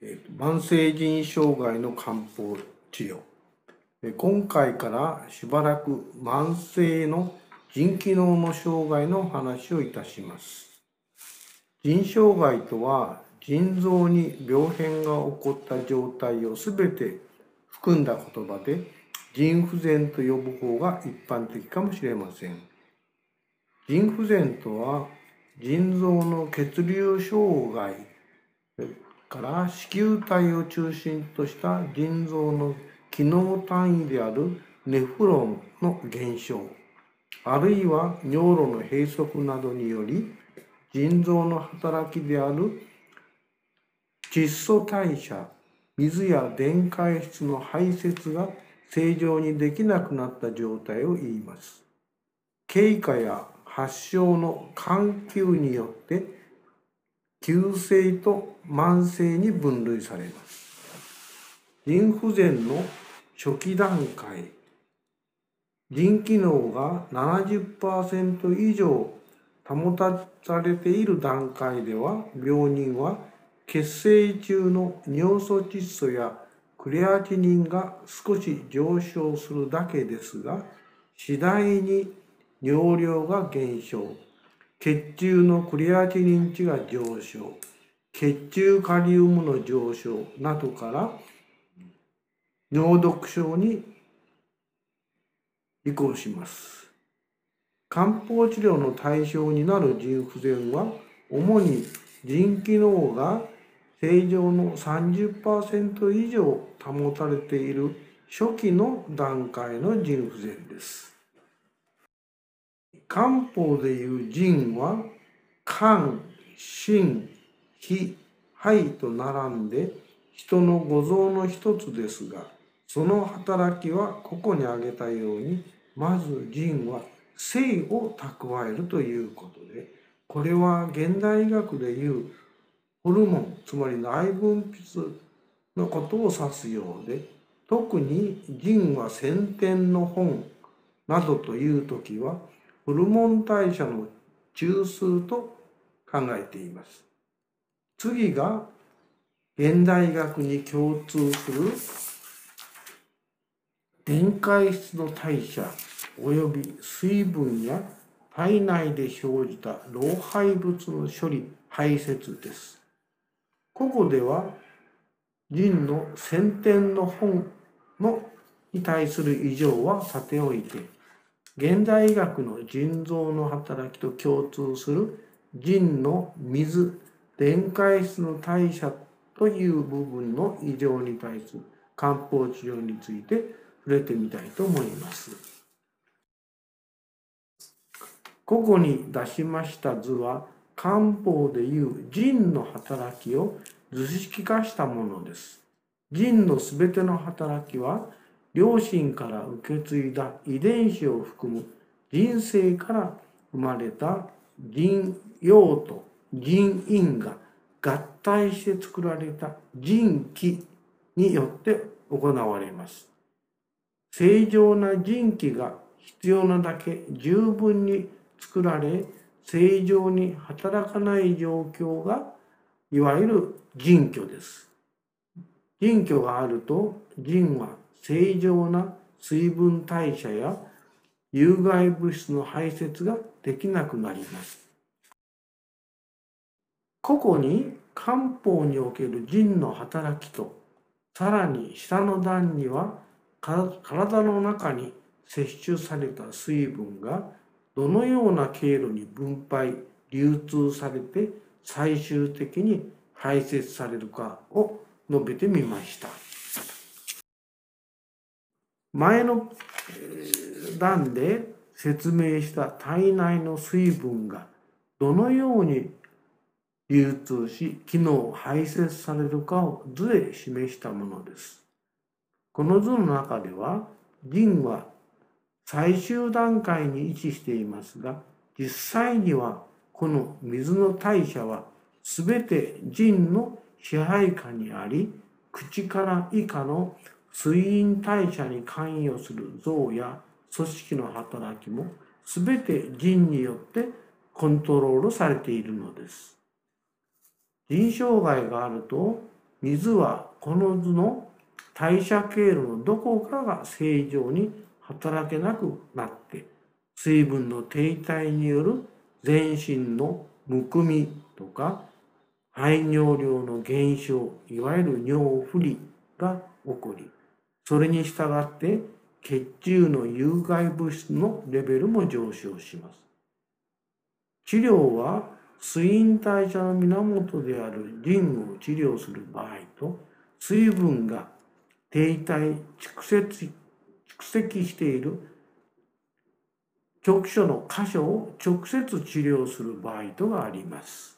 えー、慢性腎障害の漢方治療。え今回からしばらく慢性の腎機能の障害の話をいたします。腎障害とは腎臓に病変が起こった状態をすべて含んだ言葉で腎不全と呼ぶ方が一般的かもしれません。腎不全とは腎臓の血流障害から子宮体を中心とした腎臓の機能単位であるネフロンの減少あるいは尿路の閉塞などにより腎臓の働きである窒素代謝水や電解質の排泄が正常にできなくなった状態を言います。経過や発症の緩急によって急性と慢性に分類されます。腎不全の初期段階、腎機能が70%以上保たされている段階では、病人は血清中の尿素窒素やクレアチニンが少し上昇するだけですが、次第に尿量が減少。血中のクレアチニン値が上昇血中カリウムの上昇などから尿毒症に移行します。漢方治療の対象になる腎不全は主に腎機能が正常の30%以上保たれている初期の段階の腎不全です。漢方でいう腎は肝、心、脾、肺と並んで人の五臓の一つですがその働きはここに挙げたようにまず腎は性を蓄えるということでこれは現代医学でいうホルモンつまり内分泌のことを指すようで特に腎は先天の本などという時はホルモン代謝の中枢と考えています。次が現代学に共通する電解質の代謝及び水分や体内で生じた老廃物の処理排泄です。ここでは腎の先天の本のに対する異常はさておいて現代医学の腎臓の働きと共通する腎の水電解質の代謝という部分の異常に対する漢方治療について触れてみたいと思います。ここに出しました図は漢方でいう腎の働きを図式化したものです。腎のすべての働きは両親から受け継いだ遺伝子を含む人生から生まれた人陽と人因が合体して作られた人気によって行われます。正常な人気が必要なだけ十分に作られ正常に働かない状況がいわゆる人居です。人居があると人は正常な水分代謝や有害物質の排泄ができなくなります。個々に漢方における腎の働きとさらに下の段には体の中に摂取された水分がどのような経路に分配流通されて最終的に排泄されるかを述べてみました。前の段で説明した体内の水分がどのように流通し機能排泄されるかを図で示したものです。この図の中では腎は最終段階に位置していますが実際にはこの水の代謝は全て腎の支配下にあり口から以下の水陰代謝に関与する像や組織の働きも全て腎によってコントロールされているのです。腎障害があると水はこの図の代謝経路のどこかが正常に働けなくなって水分の停滞による全身のむくみとか排尿量の減少いわゆる尿不利が起こりそれに従って血中の有害物質のレベルも上昇します治療は水陰代謝の源であるリンを治療する場合と水分が停滞蓄積蓄積している局所の箇所を直接治療する場合とがあります。